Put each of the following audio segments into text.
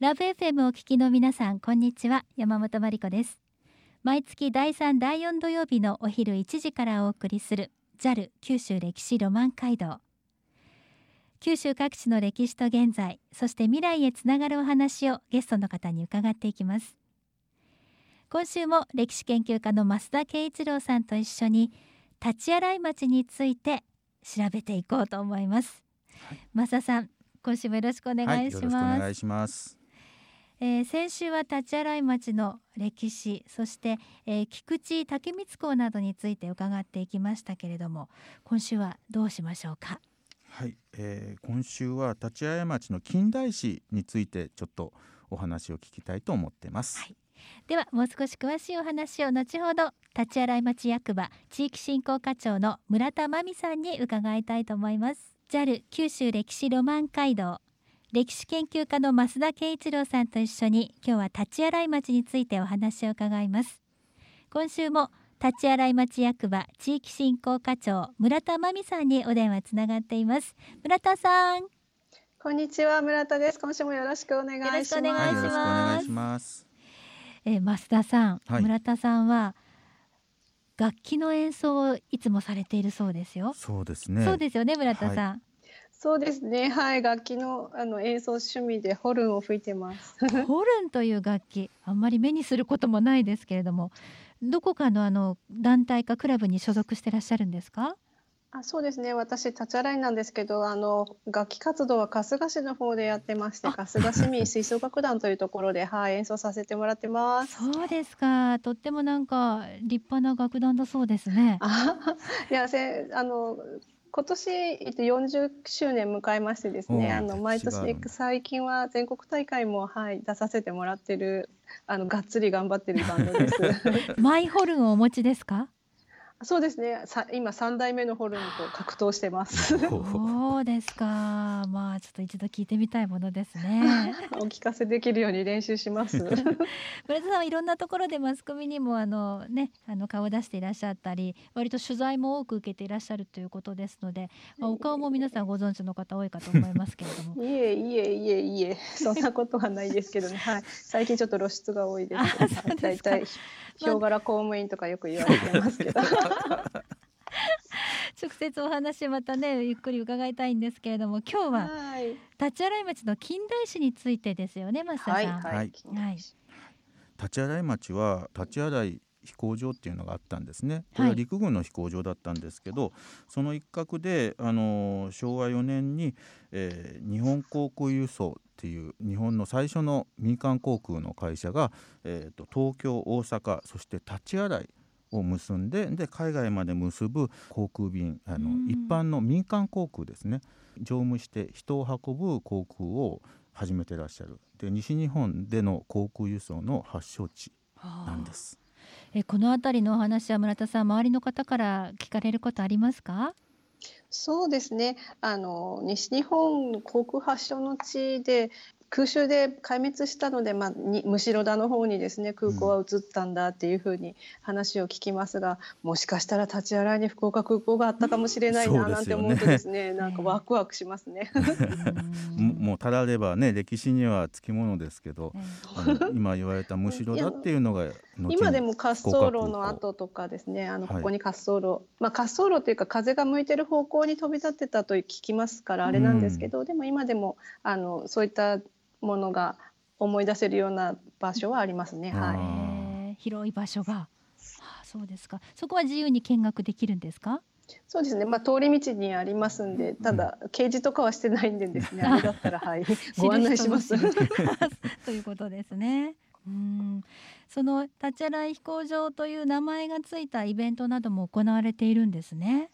ラブ FM をお聞きの皆さんこんにちは。山本真理子です。毎月第3第4土曜日のお昼1時からお送りする JAL 九州歴史ロマン街道。九州各地の歴史と現在そして未来へつながるお話をゲストの方に伺っていきます。今週も歴史研究家の増田圭一郎さんと一緒に立ち洗い町について調べていこうと思います、はい、増田さん今週もよろしくお願いします、はい、お願いしますえー、先週は立ち洗い町の歴史そして、えー、菊池竹光公などについて伺っていきましたけれども今週はどうしましょうか？はい、えー、今週は立ち洗い町の近代史についてちょっとお話を聞きたいと思ってます、はい、ではもう少し詳しいお話を後ほど立ち洗い町役場地域振興課長の村田真美さんに伺いたいと思います。JAL 九州歴史ロマン街道歴史研究家の増田圭一郎さんと一緒に今日は立ち洗い町についてお話を伺います。今週も立ち洗い町役場地域振興課長村田真美さんにお電話つながっています。村田さん。こんにちは村田です。今週もよろしくお願いします。よろしくお願いします。えー、増田さん、はい、村田さんは楽器の演奏をいつもされているそうですよ。そうですね。そうですよね村田さん、はいそうですね。はい、楽器のあの演奏趣味でホルンを吹いてます。ホルンという楽器、あんまり目にすることもないですけれども、どこかのあの団体かクラブに所属していらっしゃるんですか？あ、そうですね。私立ち洗いなんですけど、あの楽器活動は春日市の方でやってまして、春日市民吹奏楽団というところで、はい、演奏させてもらってます。そうですか。とってもなんか立派な楽団だそうですね。あ、いや、せあの今年、えっと、40周年迎えましてですね、あの毎年最近は全国大会も、はい、出させてもらってるあのがっつり頑張ってるバンドです。マイホルンをお持ちですか？そうですね。さ今三代目のホルンと格闘してます。そうですか。まあちょっと一度聞いてみたいものですね。お聞かせできるように練習します。村田さんはいろんなところでマスコミにもあのねあの顔を出していらっしゃったり、割と取材も多く受けていらっしゃるということですので、まあ、お顔も皆さんご存知の方多いかと思いますけれども。いえいえいえいえ、そんなことはないですけどね。はい。最近ちょっと露出が多いです。大体。ヒョウ柄公務員とかよく言われてますけど。直接お話またねゆっくり伺いたいんですけれども今日は立ち洗い町の近代史についてですよね増田さん。はい、はい。はい、立ち洗い町は立ち洗い飛行場っていうのがあったんですね。これは陸軍の飛行場だったんですけど、はい、その一角であの昭和4年に、えー、日本航空輸送っていう日本の最初の民間航空の会社が、えーと、東京大阪そして立ち洗いを結んでで海外まで結ぶ航空便あの一般の民間航空ですね。乗務して人を運ぶ航空を始めてらっしゃる。で西日本での航空輸送の発祥地なんです。えこの辺りのお話は村田さん周りの方から聞かれることありますか？そうですね。あの西日本航空発祥の地で空襲で壊滅したので、まあ、にむしろ田の方にですね空港は移ったんだっていうふうに話を聞きますが、もしかしたら立ち洗いに福岡空港があったかもしれないななんて思うとですね、なんかワクワクしますね。もうたらればね歴史にはつきものですけど、今言われたむしろだっていうのが 今でも滑走路の後とかですねあのここに滑走路、はい、まあ、滑走路っていうか風が向いてる方向に飛び立ってたと聞きますからあれなんですけど、うん、でも今でもあのそういったものが思い出せるような場所はありますね。はい、広い場所が、はあ、そうですか。そこは自由に見学できるんですか？そうですね。まあ通り道にありますんで、ただ掲示とかはしてないんでですね。あれだったらはいご案内します。ということですね。うんその立ち洗い飛行場という名前がついたイベントなども行われているんですね。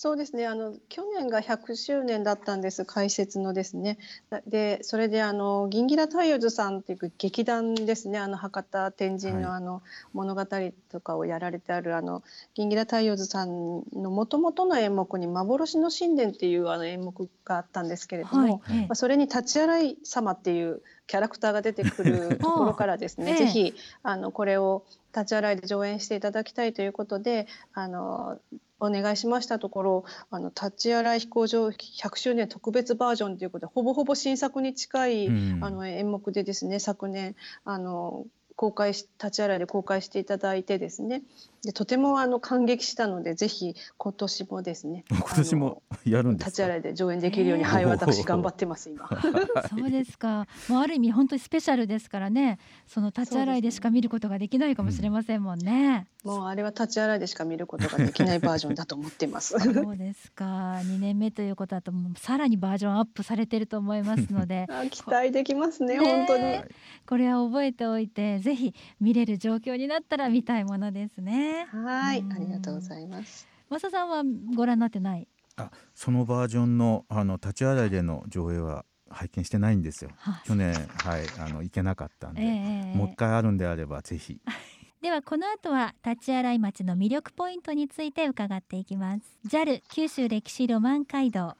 そうですね。あの去年が100周年だったんです。開設のですね。でそれであの銀ギラ太陽図さんっていう劇団ですね。あの博多天神のあの物語とかをやられてあるあの銀ギラ太陽図さんのもともとの演目に「幻の神殿」っていうあの演目があったんですけれども、はい、まあ、それに立ち洗い様っていうキャラクターが出てくる ところからですね、ええ、ぜひあのこれを立ち洗いで上演していただきたいということであのお願いしましたところあの立ち洗い飛行場100周年特別バージョンということでほぼほぼ新作に近い、うん、あの演目でですね昨年あの公開し立ち洗いで公開していただいてですねでとてもあの感激したのでぜひ今年もですね 今年もやるんです立ち洗いで上演できるように、はい私頑張ってます今。そうですか。もうある意味本当にスペシャルですからね。その立ち洗いでしか見ることができないかもしれませんもんね、うん、もうあれは立ち洗いでしか見ることができないバージョンだと思ってます。そうですか。2年目ということだともうさらにバージョンアップされてると思いますので。期待できますね本当に。これは覚えておいてぜひ見れる状況になったら見たいものですねはい、ありがとうございます。増さんはご覧になってない？あ、そのバージョンのあの立ち洗いでの上映は拝見してないんですよ。去年はいあの行けなかったんで、えー、もう一回あるんであればぜひ。ではこの後は立ち洗い町の魅力ポイントについて伺っていきます JAL 九州歴史ロマン街道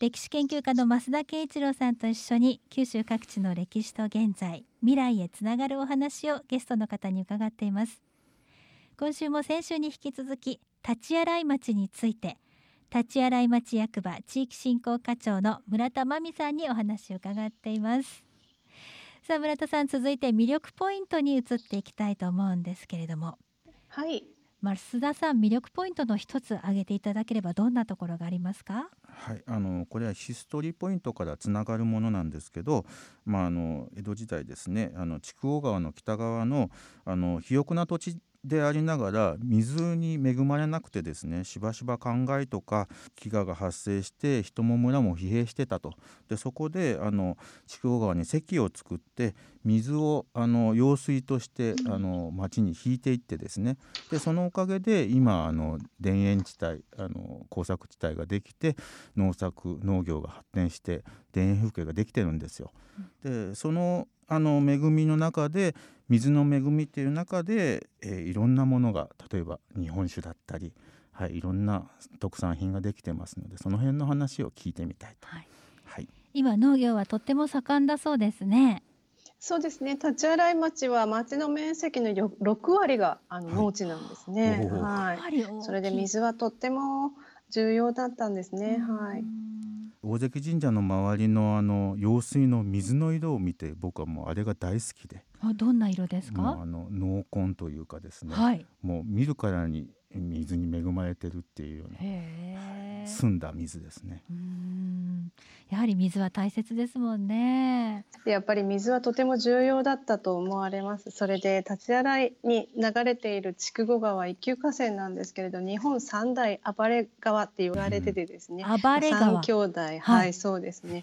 歴史研究家の増田圭一郎さんと一緒に九州各地の歴史と現在未来へつながるお話をゲストの方に伺っています今週も先週に引き続き立ち洗い町について立ち洗い町役場地域振興課長の村田真美さんにお話を伺っています。さあ村田さん続いて魅力ポイントに移っていきたいと思うんですけれども。はい。増田さん魅力ポイントの一つ挙げていただければどんなところがありますか？はい、あのこれはヒストリーポイントからつながるものなんですけど、まあ、あの江戸時代ですねあの筑後川の北側のあの肥沃な土地でありながら水に恵まれなくてですねしばしば灌漑とか飢餓が発生して人も村も疲弊してたと。でそこであの筑後川に堰を作って水をあの用水としてあの町に引いていってですね。でそのおかげで今あの田園地帯あの耕作地帯ができて農作農業が発展して田園風景ができてるんですよ。でそのあの恵みの中で水の恵みっていう中で、えー、いろんなものが例えば日本酒だったり、はい、いろんな特産品ができてますのでその辺の話を聞いてみたいと、はい、はい、今農業はとっても盛んだそうですね。そうですね立ち洗い町は町の面積の6割があの農地なんですね。はい、はい、それで水はとっても重要だったんですね。はい。大関神社の周りのあの用水の水の色を見て僕はもうあれが大好きで。あどんな色ですか？あの濃紺というかですね、はい、もう見るからに水に恵まれてるっていうような澄んだ水ですね。やはり水は大切ですもんね。やっぱり水はとても重要だったと思われます。それで立ち洗いに流れている筑後川一級河川なんですけれど日本三大暴れ川って言われててですね、うん、暴れ川。三兄弟。はい、はい、そうですね。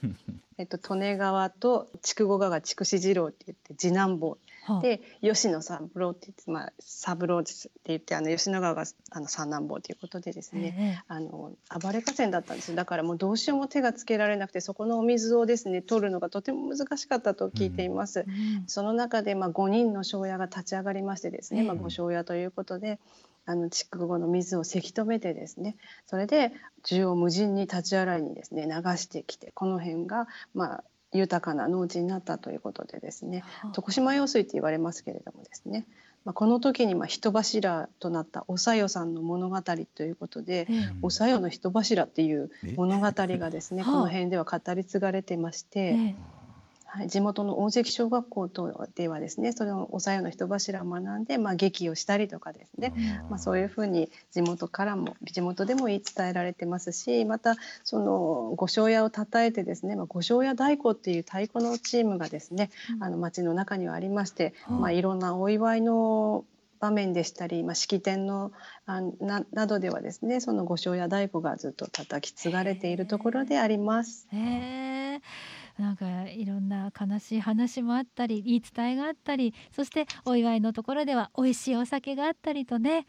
えっと利根川と筑後川筑紫次郎って言って次男坊で吉野三郎って言って、まあ、三郎ですって言ってあの吉野川があの三男坊ということでですね、えー、あの暴れ河川だったんですだからもうどうしようも手がつけられなくてそこのお水をですね取るのがとても難しかったと聞いています。うん、その中で、まあ、5人の庄屋が立ち上がりましてですね、えー、まあ、ご庄屋ということで。あの筑後の水をせき止めてですねそれで縦横無尽に立ち洗いにですね流してきてこの辺がまあ豊かな農地になったということでですね徳島用水って言われますけれどもですね、まあ、この時にまあ人柱となったおさよさんの物語ということで、おさよの人柱っていう物語がですね この辺では語り継がれてまして。はい、地元の大関小学校とではですねそれをおさよの人柱を学んで、まあ、劇をしたりとかですね、まあ、そういうふうに地元からも地元でも言い伝えられてますしまたその御庄屋をたたえてですね、まあ、御庄屋太鼓っていう太鼓のチームがですね、あの町の中にはありまして、まあ、いろんなお祝いの場面でしたり、まあ、式典のあななどではですねその御庄屋太鼓がずっと叩き継がれているところであります。へーなんかいろんな悲しい話もあったり言い伝えがあったりそしてお祝いのところでは美味しいお酒があったりとね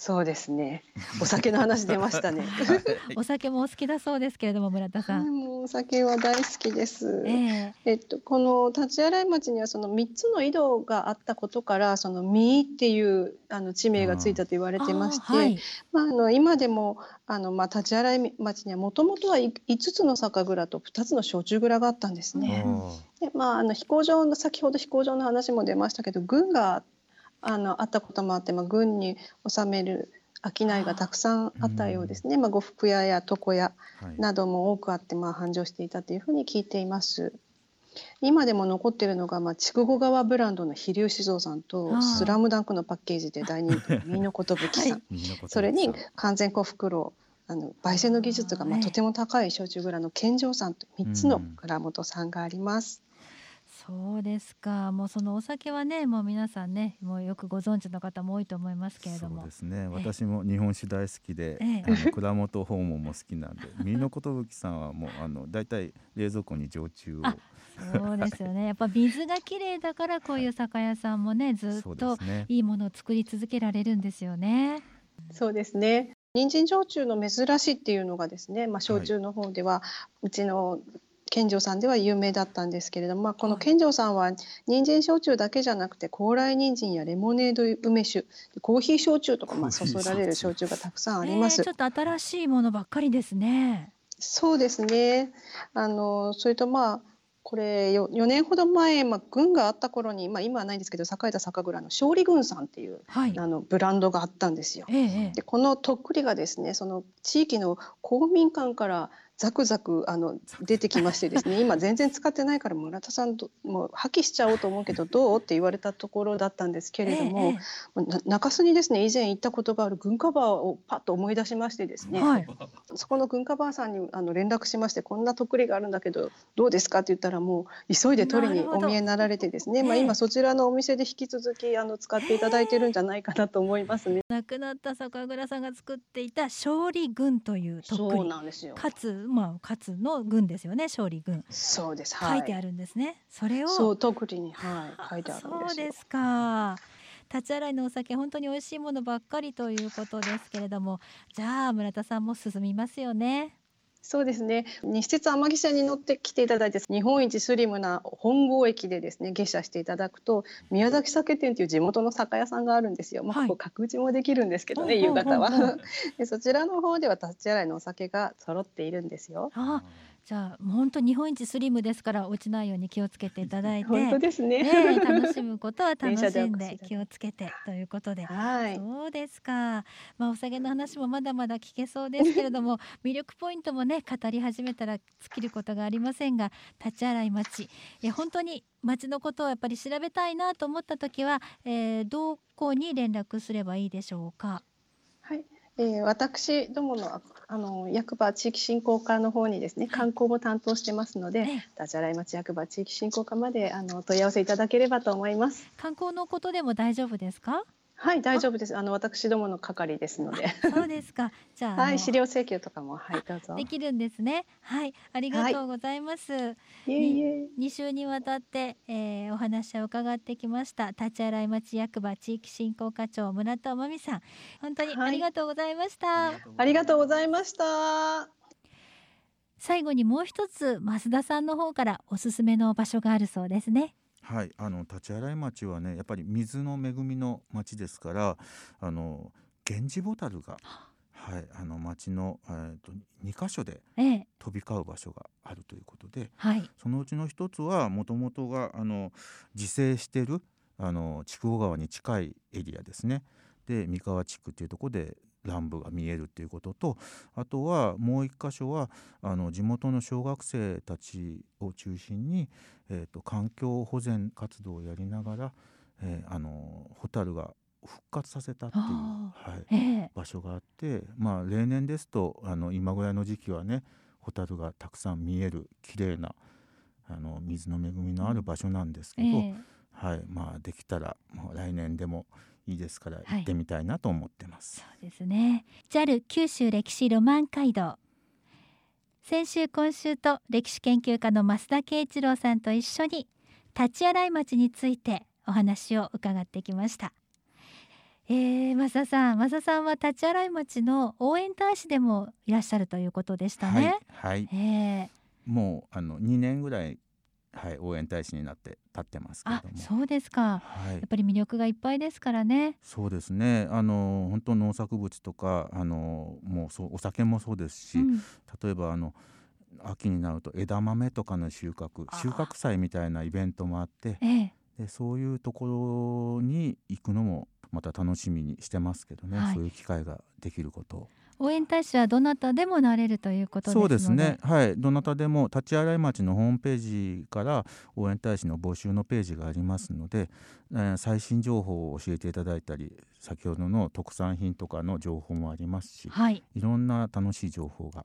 そうですね。お酒の話出ましたね。お酒もお好きだそうですけれども、村田さん。もうお酒は大好きです。えー、えっと、この立ち洗い町にはその三つの井戸があったことから、その三っていうあの地名がついたと言われてまして。はい、まあ、あの今でも、あの、まあ、立ち洗い町にはもともとは五つの酒蔵と二つの焼酎蔵があったんですね。で、まあ、あの飛行場の、先ほど飛行場の話も出ましたけど、軍があのあったこともあって、まあ、軍に収める商いがたくさんあったようですね、まあ、呉服屋や床屋なども多くあって、まあ、繁盛していたというふうに聞いています。今でも残っているのが、まあ、筑後川ブランドの飛龍酒造さんと「スラムダンクのパッケージで大人気の美濃寿さん、それに完全小袋あの焙煎の技術がまあとても高い焼酎蔵の健丈さんと3つの蔵元さんがあります。そうですか。もうそのお酒はね、もう皆さんね、もうよくご存知の方も多いと思いますけれども。そうですね。私も日本酒大好きで、ええ、あの蔵元訪問も好きなんで、三野寿さんはもうあのだいたい冷蔵庫に常駐を。そうですよね。やっぱ水が綺麗だからこういう酒屋さんも ね、ずっといいものを作り続けられるんですよね。そうですね。人参焼酎の珍しいっていうのがですね、まあ、焼酎の方では、うちの健丈さんでは有名だったんですけれども、まあ、この健丈さんは人参焼酎だけじゃなくて高麗人参やレモネード梅酒コーヒー焼酎とかまあ注がれる焼酎がたくさんあります。ちょっと新しいものばっかりですね。そうですね。あのそれとまあこれ 4, 4年ほど前、まあ、軍があった頃に、まあ、今はないんですけど栄えた酒蔵の勝利軍さんっていう、はい、あのブランドがあったんですよ。ええ、でこのとっくりがですねその地域の公民館からザクザクあの出てきましてですね 今全然使ってないから村田さんともう破棄しちゃおうと思うけどどうって言われたところだったんですけれども、ええ、中洲にですね以前行ったことがある軍カバーをパッと思い出しましてですね、はい、そこの軍カバーさんにあの連絡しましてこんなとっくりがあるんだけどどうですかって言ったらもう急いで取りにお見えになられてですね、まあ、今そちらのお店で引き続きあの使っていただいてるんじゃないかなと思いますね。亡くなった酒蔵さんが作っていた勝利軍というとっくりかつまあ勝の軍ですよね勝利軍そうです、はい、書いてあるんですね。それを。そう特にはい書いてあるんですそうですか立ち洗いのお酒本当に美味しいものばっかりということですけれどもじゃあ村田さんも進みますよね。そうですね。西鉄天城線に乗ってきていただいて日本一スリムな本郷駅でですね下車していただくと宮崎酒店という地元の酒屋さんがあるんですよ、まあ、ここ角打ちもできるんですけどね、はい、夕方は。でそちらの方では立ち洗いのお酒が揃っているんですよ。あじゃあ本当日本一スリムですから落ちないように気をつけていただいて 本当ですね、ね、楽しむことは楽しんで気をつけてということで、はい、そうですか、まあ、お酒の話もまだまだ聞けそうですけれども 魅力ポイントもね語り始めたら尽きることがありませんが立ち洗い町いや本当に町のことをやっぱり調べたいなと思った時は、えー、どこに連絡すればいいでしょうか？はいえー、私どものあの役場地域振興課の方にですね観光も担当してますので、ダジャライ町役場地域振興課まであの問い合わせいただければと思います。観光のことでも大丈夫ですか？はい大丈夫です。あの私どもの係ですので。そうですか。じゃあはい資料請求とかもはいどうぞ。できるんですね。はいありがとうございます、はい、いえ。2週にわたって、えー、お話を伺ってきました。立ち洗い町役場地域振興課長村田真美さん。本当にありがとうございました、はい、ありがとうございました。最後にもう一つ増田さんの方からおすすめの場所があるそうですねはい、あの立ち洗い町はねやっぱり水の恵みの町ですからあの源氏ボタルが、はい、あの町の、えーと、2箇所で飛び交う場所があるということで、はい、そのうちの一つはもともとがあの自生してるあの筑後川に近いエリアですね。で三河地区っていうところで乱舞が見えるっていうこととあとはもう一箇所はあの地元の小学生たちを中心に、えーと、環境保全活動をやりながら、えー、あのホタルが復活させたっていう、はいえー、場所があってまあ例年ですとあの今ぐらいの時期はねホタルがたくさん見える綺麗なあな水の恵みのある場所なんですけど、えー、はいまあできたらもう来年でもいいですから行ってみたいなと思ってます。はい、そうですね。JAL 九州歴史ロマン街道。先週今週と歴史研究家の増田圭一郎さんと一緒に立ち洗い町についてお話を伺ってきました。えー、増田さん。増田さんは立ち洗い町の応援大使でもいらっしゃるということでしたね。はい、はい、えー、もうあの2年ぐらいはい、応援大使になって立ってますけれども。そうですか、はい、やっぱり魅力がいっぱいですからね。そうですね。あの本当農作物とかあのもうそうお酒もそうですし、うん、例えばあの秋になると枝豆とかの収穫収穫祭みたいなイベントもあって、ええ、でそういうところに行くのもまた楽しみにしてますけどね、はい、そういう機会ができることを。応援大使はどなたでもなれるということそうですね。はい。どなたでも立ち洗い町のホームページから応援大使の募集のページがありますので、えー、最新情報を教えていただいたり先ほどの特産品とかの情報もありますし、はい、いろんな楽しい情報が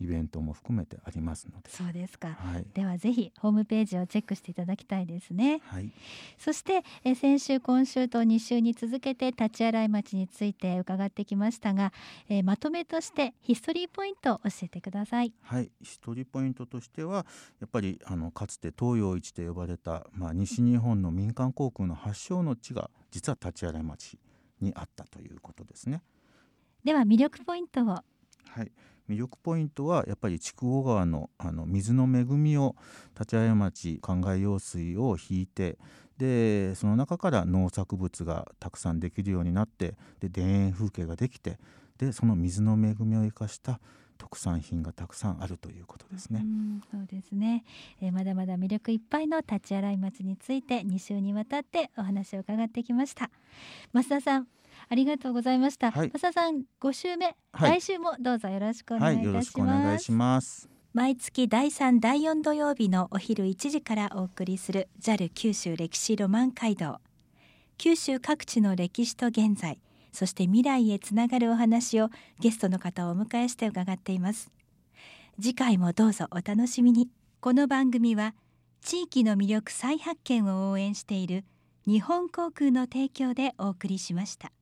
イベントも含めてありますので。そうですか、はい、ではぜひホームページをチェックしていただきたいですね、はい、そしてえ先週今週と2週に続けて立ち洗い町について伺ってきましたが、えまとめとしてヒストリーポイントを教えてください。はい。ヒストリーポイントとしてはやっぱりあのかつて東洋一と呼ばれた、まあ、西日本の民間航空の発祥の地が実は立ち洗い町にあったということですね。では魅力ポイントをはい魅力ポイントはやっぱり筑後川のあの水の恵みを立会町灌漑用水を引いてでその中から農作物がたくさんできるようになってで田園風景ができてでその水の恵みを生かした特産品がたくさんあるということですね。うそうですね、えー、まだまだ魅力いっぱいの立ち洗い町について2週にわたってお話を伺ってきました。増田さんありがとうございました。はい、増田さん5週目、はい、来週もどうぞよろしくお願いいたします。ます。毎月第3第4土曜日のお昼1時からお送りする JAL 九州歴史ロマン街道。九州各地の歴史と現在そして未来へつながるお話をゲストの方をお迎えして伺っています。次回もどうぞお楽しみに。この番組は地域の魅力再発見を応援している日本航空の提供でお送りしました